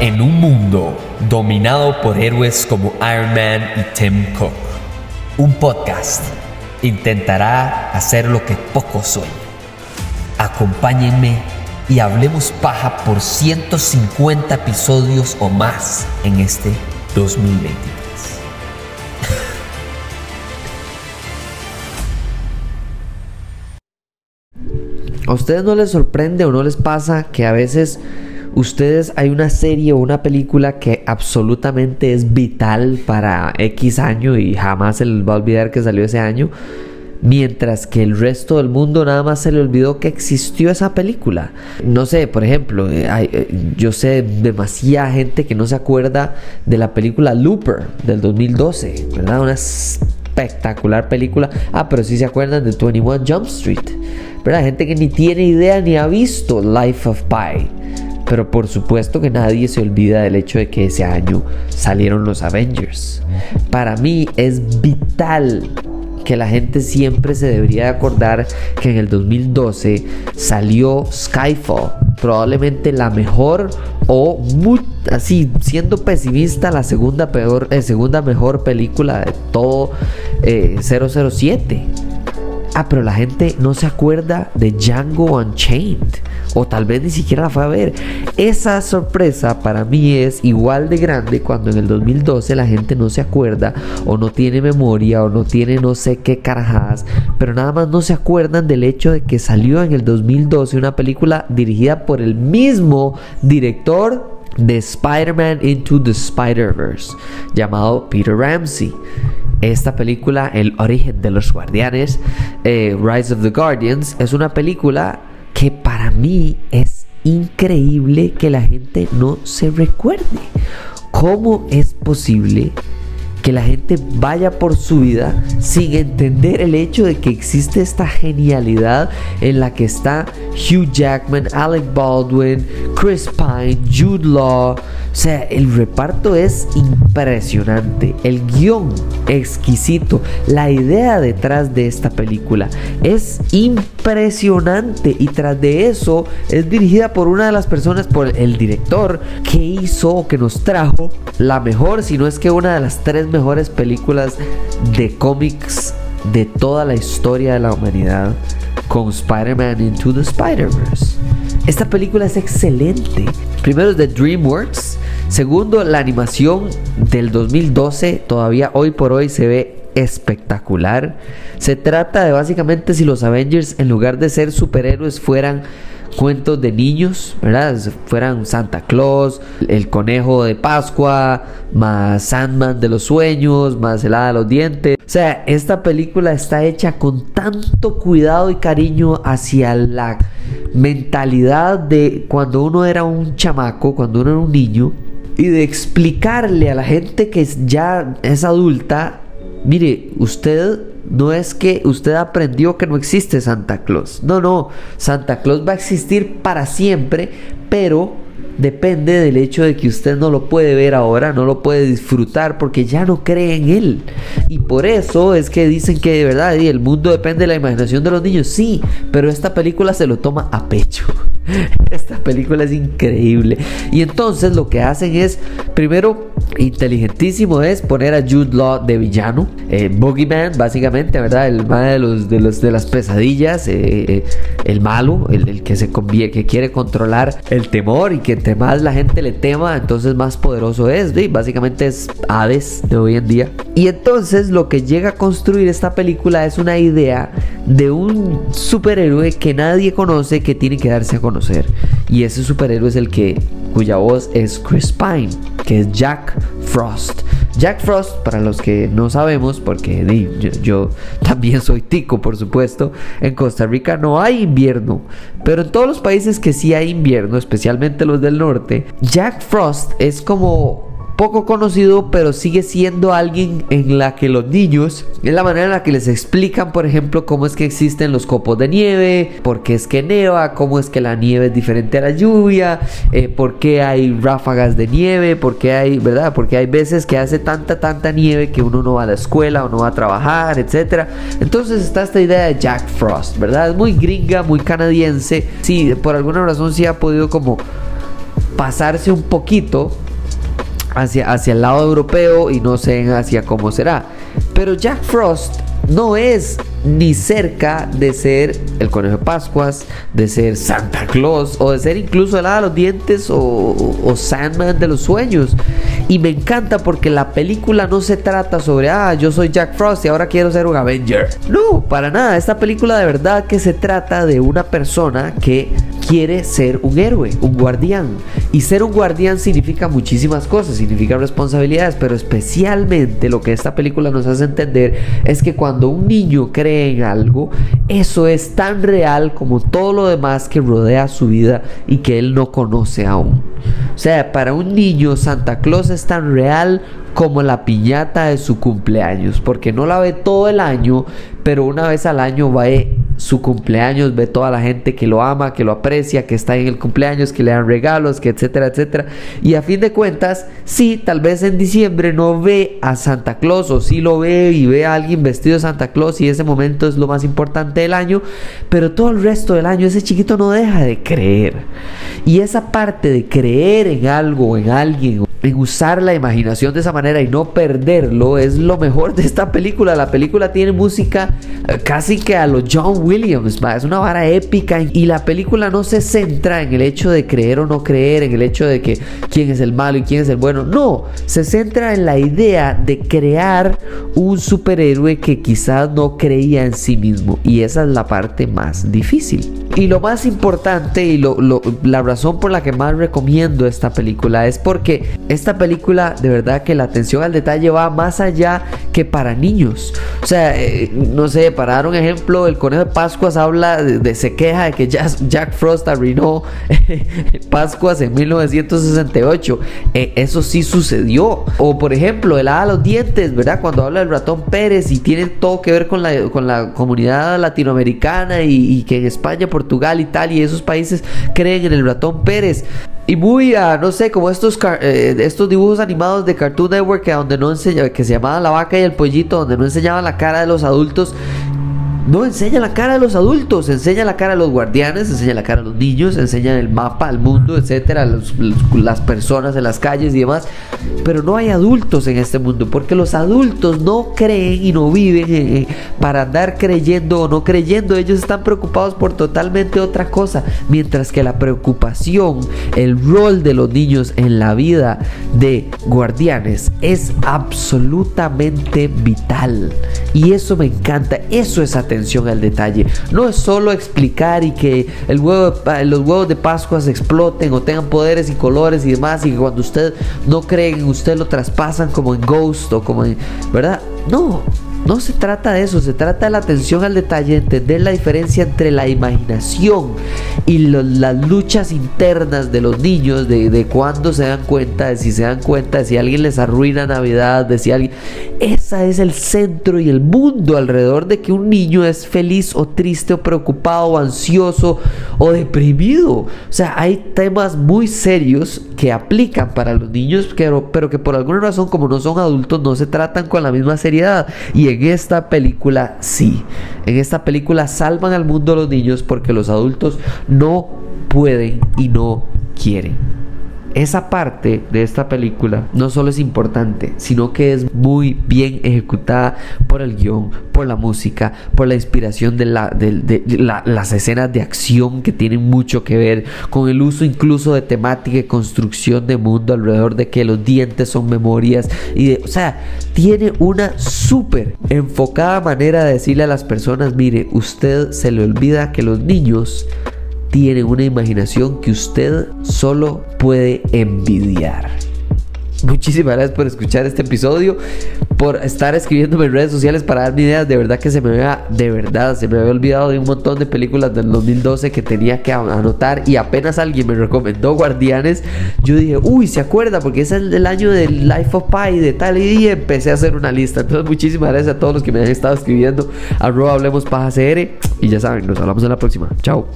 En un mundo dominado por héroes como Iron Man y Tim Cook, un podcast intentará hacer lo que pocos sueñan. Acompáñenme y hablemos paja por 150 episodios o más en este 2023. ¿A ustedes no les sorprende o no les pasa que a veces ustedes hay una serie o una película que absolutamente es vital para X año y jamás se les va a olvidar que salió ese año? Mientras que el resto del mundo nada más se le olvidó que existió esa película. No sé, por ejemplo, eh, hay, eh, yo sé demasiada gente que no se acuerda de la película Looper del 2012, ¿verdad? Una espectacular película. Ah, pero sí se acuerdan de 21 Jump Street. ¿Verdad? Gente que ni tiene idea ni ha visto Life of Pi. Pero por supuesto que nadie se olvida del hecho de que ese año salieron los Avengers. Para mí es vital que la gente siempre se debería acordar que en el 2012 salió Skyfall, probablemente la mejor o muy, así siendo pesimista la segunda peor eh, segunda mejor película de todo eh, 007. Ah, pero la gente no se acuerda de Django Unchained. O tal vez ni siquiera la fue a ver. Esa sorpresa para mí es igual de grande cuando en el 2012 la gente no se acuerda o no tiene memoria o no tiene no sé qué carajadas. Pero nada más no se acuerdan del hecho de que salió en el 2012 una película dirigida por el mismo director de Spider-Man Into the Spider-Verse, llamado Peter Ramsey. Esta película, El origen de los guardianes, eh, Rise of the Guardians, es una película que para mí es increíble que la gente no se recuerde. ¿Cómo es posible que la gente vaya por su vida sin entender el hecho de que existe esta genialidad en la que está Hugh Jackman, Alec Baldwin, Chris Pine, Jude Law. O sea, el reparto es impresionante, el guion exquisito, la idea detrás de esta película es impresionante. Y tras de eso es dirigida por una de las personas, por el director que hizo que nos trajo la mejor, si no es que una de las tres mejores películas de cómics de toda la historia de la humanidad con Spider-Man Into the Spider-Verse. Esta película es excelente. Primero es de DreamWorks. Segundo, la animación del 2012 todavía hoy por hoy se ve espectacular. Se trata de básicamente si los Avengers en lugar de ser superhéroes fueran cuentos de niños, ¿verdad? Fueran Santa Claus, el conejo de Pascua, más Sandman de los sueños, más el hada de los dientes. O sea, esta película está hecha con tanto cuidado y cariño hacia la mentalidad de cuando uno era un chamaco, cuando uno era un niño, y de explicarle a la gente que ya es adulta, mire, usted no es que usted aprendió que no existe Santa Claus. No, no, Santa Claus va a existir para siempre, pero depende del hecho de que usted no lo puede ver ahora, no lo puede disfrutar porque ya no cree en él. Y por eso es que dicen que de verdad el mundo depende de la imaginación de los niños. Sí, pero esta película se lo toma a pecho. Esta película es increíble. Y entonces lo que hacen es, primero, inteligentísimo es poner a Jude Law de villano. Eh, Boogeyman, básicamente, ¿verdad? El mal de, los, de, los, de las pesadillas. Eh, eh, el malo, el, el, que se conviene, que quiere controlar el temor y que más la gente le tema, entonces más poderoso es. ¿sí? Básicamente es Hades de hoy en día. Y entonces lo que llega a construir esta película es una idea de un superhéroe que nadie conoce que tiene que darse a conocer. Y ese superhéroe es el que, cuya voz es Chris Pine, que es Jack Frost. Jack Frost, para los que no sabemos, porque yo, yo, también soy tico, por supuesto, en Costa Rica no hay invierno, pero en todos los países que sí hay invierno, especialmente los del norte, Jack Frost es como poco conocido, pero sigue siendo alguien en la que los niños, es la manera en la que les explican, por ejemplo, cómo es que existen los copos de nieve, por qué es que neva, cómo es que la nieve es diferente a la lluvia, eh, por qué hay ráfagas de nieve, por qué hay, ¿verdad? Porque hay veces que hace tanta, tanta nieve que uno no va a la escuela o no va a trabajar, etc. Entonces está esta idea de Jack Frost, ¿verdad? Es muy gringa, muy canadiense. Sí, por alguna razón sí ha podido como pasarse un poquito hacia, hacia el lado europeo y no sé hacia cómo será. Pero Jack Frost no es ni cerca de ser el conejo de Pascuas, de ser Santa Claus o de ser incluso el hada de los dientes o, o, Sandman de los sueños. Y me encanta porque la película no se trata sobre, ah, yo soy Jack Frost y ahora quiero ser un Avenger. No, para nada. Esta película de verdad que se trata de una persona que quiere ser un héroe, un guardián. Y ser un guardián significa muchísimas cosas, significa responsabilidades, pero especialmente lo que esta película nos hace entender es que cuando un niño cree en algo, eso es tan real como todo lo demás que rodea su vida y que él no conoce aún. O sea, para un niño Santa Claus es tan real como la piñata de su cumpleaños, porque no la ve todo el año, pero una vez al año va a su cumpleaños, ve toda la gente que lo ama, que lo aprecia, que está en el cumpleaños, que le dan regalos, que etcétera, etcétera. Y a fin de cuentas, sí, tal vez en diciembre no ve a Santa Claus o sí lo ve y ve a alguien vestido de Santa Claus y ese momento es lo más importante del año, pero todo el resto del año ese chiquito no deja de creer. Y esa parte de creer en algo, en alguien, en usar la imaginación de esa manera y no perderlo es lo mejor de esta película. La película tiene música eh, casi que a los John Williams, es una vara épica y la película no se centra en el hecho de creer o no creer, en el hecho de que quién es el malo y quién es el bueno. No, se centra en la idea de crear un superhéroe que quizás no creía en sí mismo y esa es la parte más difícil. Y lo más importante y la razón por la que más recomiendo esta película es porque esta película de verdad que la atención al detalle va más allá que para niños. O sea, eh, no sé, para dar un ejemplo, el conejo de Pascuas habla de, se queja de que Jack, Frost arruinó Pascuas en 1968. Eh, eso sí sucedió. O por ejemplo, el hada los dientes, ¿verdad? Cuando habla del ratón Pérez y tiene todo que ver con la, comunidad latinoamericana y, y que en España por Portugal, Italia y esos países creen en el ratón Pérez. Y muy, a, no sé, como estos, eh, estos dibujos animados de Cartoon Network que, donde no enseña, que se llamaban La Vaca y el Pollito, donde no enseñaban la cara de los adultos no enseña la cara de los adultos, enseña la cara de los guardianes, enseña la cara de los niños, enseña el mapa, el mundo, etcétera, las personas en las calles y demás. Pero no hay adultos en este mundo, porque los adultos no creen y no viven para andar creyendo o no creyendo. Ellos están preocupados por totalmente otra cosa. Mientras que la preocupación, el rol de los niños en la vida de guardianes es absolutamente vital. Y eso me encanta, eso es atención atención al detalle. No es solo explicar y que el huevo, los huevos de Pascua se exploten o tengan poderes y colores y demás y que cuando usted no cree en usted lo traspasan como en Ghost o como en... ¿Verdad? No, no se trata de eso, se trata de la atención al detalle, entender la diferencia entre la imaginación y las luchas internas de los niños, de, de cuando se dan cuenta, de si se dan cuenta, de si alguien les arruina Navidad, de si alguien... Esa es el centro y el mundo alrededor de que un niño es feliz o triste o preocupado o ansioso o deprimido. O sea, hay temas muy serios que aplican para los niños, pero, pero que por alguna razón como no son adultos no se tratan con la misma seriedad. Y en esta película sí. En esta película salvan al mundo los niños porque los adultos no pueden y no quieren esa parte de esta película no solo es importante, sino que es muy bien ejecutada por el guion, por la música, por la inspiración de, la, las escenas de acción que tienen mucho que ver con el uso incluso de temática y construcción de mundo alrededor de que los dientes son memorias y de, o sea, tiene una súper enfocada manera de decirle a las personas, mire, usted se le olvida que los niños tienen una imaginación que usted solo puede envidiar. Muchísimas gracias por escuchar este episodio, por estar escribiéndome en redes sociales para darme ideas. De verdad que se me había, de verdad, se me había olvidado de un montón de películas del 2012 que tenía que anotar. Y apenas alguien me recomendó Guardianes, yo dije, uy, se acuerda, porque ese es el año del Life of Pi, de tal y, empecé a hacer una lista. Entonces, muchísimas gracias a todos los que me han estado escribiendo. Arroba hablemos paja CR. Y ya saben, nos hablamos en la próxima. Chao.